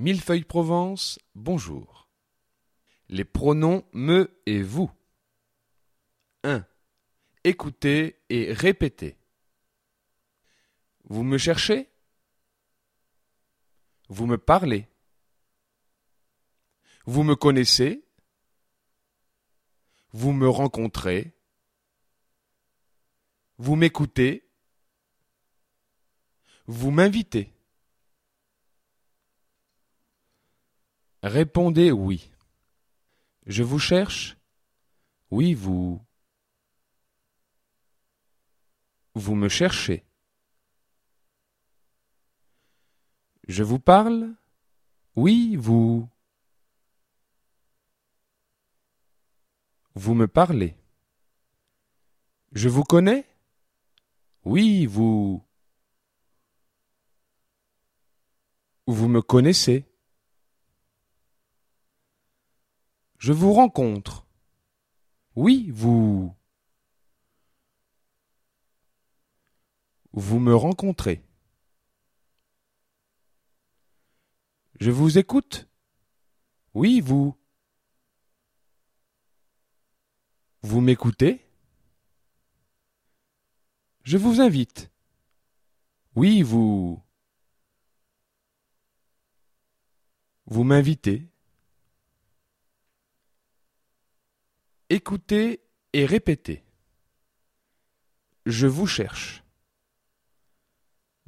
Millefeuille Provence, bonjour. Les pronoms me et vous. 1. Écoutez et répétez. Vous me cherchez? Vous me parlez? Vous me connaissez? Vous me rencontrez? Vous m'écoutez? Vous m'invitez? Répondez oui. Je vous cherche Oui, vous. Vous me cherchez. Je vous parle Oui, vous. Vous me parlez. Je vous connais Oui, vous. Vous me connaissez. Je vous rencontre. Oui, vous. Vous me rencontrez. Je vous écoute. Oui, vous. Vous m'écoutez? Je vous invite. Oui, vous. Vous m'invitez. Écoutez et répétez. Je vous cherche.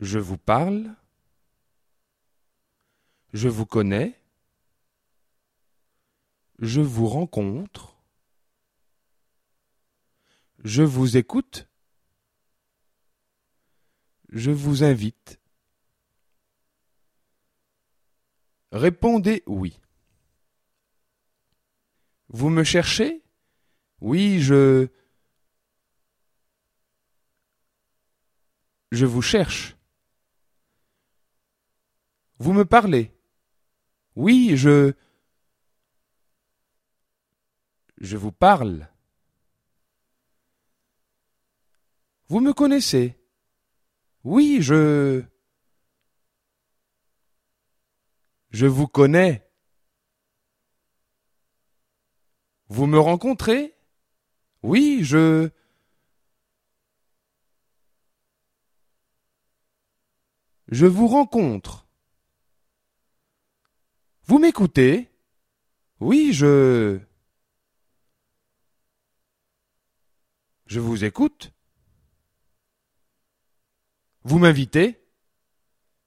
Je vous parle. Je vous connais. Je vous rencontre. Je vous écoute. Je vous invite. Répondez oui. Vous me cherchez? Oui, je... Je vous cherche. Vous me parlez Oui, je... Je vous parle. Vous me connaissez Oui, je... Je vous connais. Vous me rencontrez? Oui, je... Je vous rencontre. Vous m'écoutez? Oui, je... Je vous écoute. Vous m'invitez?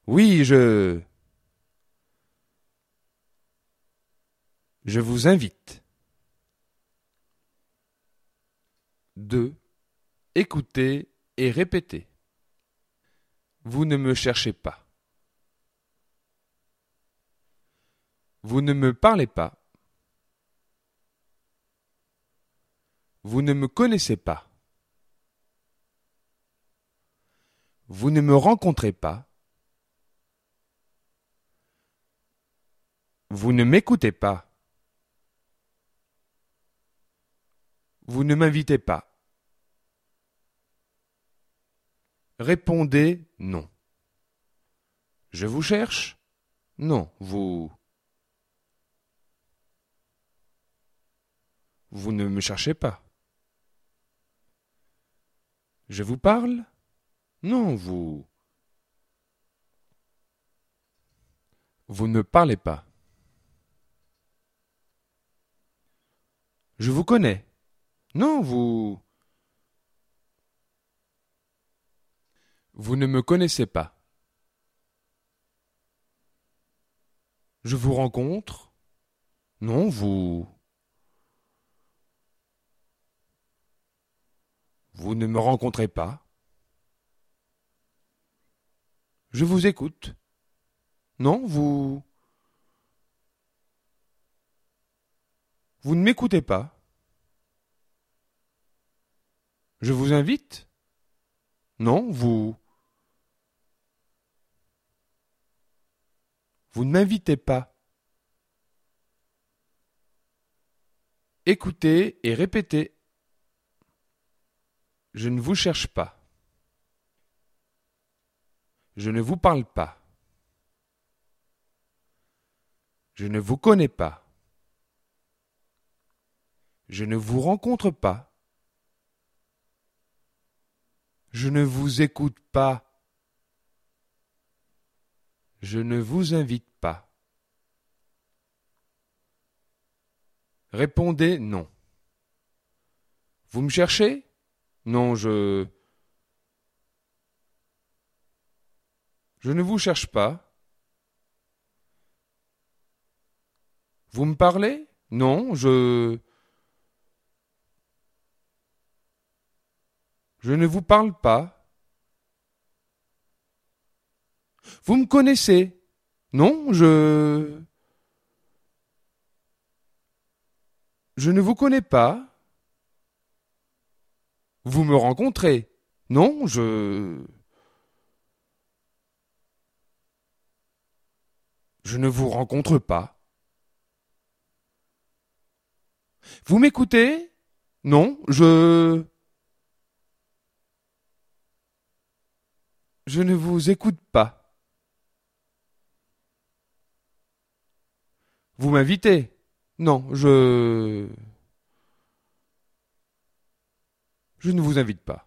Oui, je... Je vous invite. 2. Écoutez et répétez. Vous ne me cherchez pas. Vous ne me parlez pas. Vous ne me connaissez pas. Vous ne me rencontrez pas. Vous ne m'écoutez pas. Vous ne m'invitez pas. Répondez non. Je vous cherche Non, vous... Vous ne me cherchez pas. Je vous parle Non, vous... Vous ne parlez pas. Je vous connais. Non, vous... Vous ne me connaissez pas. Je vous rencontre Non, vous... Vous ne me rencontrez pas. Je vous écoute. Non, vous... Vous ne m'écoutez pas. Je vous invite Non, vous... Vous ne m'invitez pas. Écoutez et répétez. Je ne vous cherche pas. Je ne vous parle pas. Je ne vous connais pas. Je ne vous rencontre pas. Je ne vous écoute pas. Je ne vous invite pas. Répondez non. Vous me cherchez? Non, je... Je ne vous cherche pas. Vous me parlez? Non, je... Je ne vous parle pas. Vous me connaissez Non, je... Je ne vous connais pas. Vous me rencontrez Non, je... Je ne vous rencontre pas. Vous m'écoutez? Non, je... Je ne vous écoute pas. Vous m'invitez? Non, je... Je ne vous invite pas.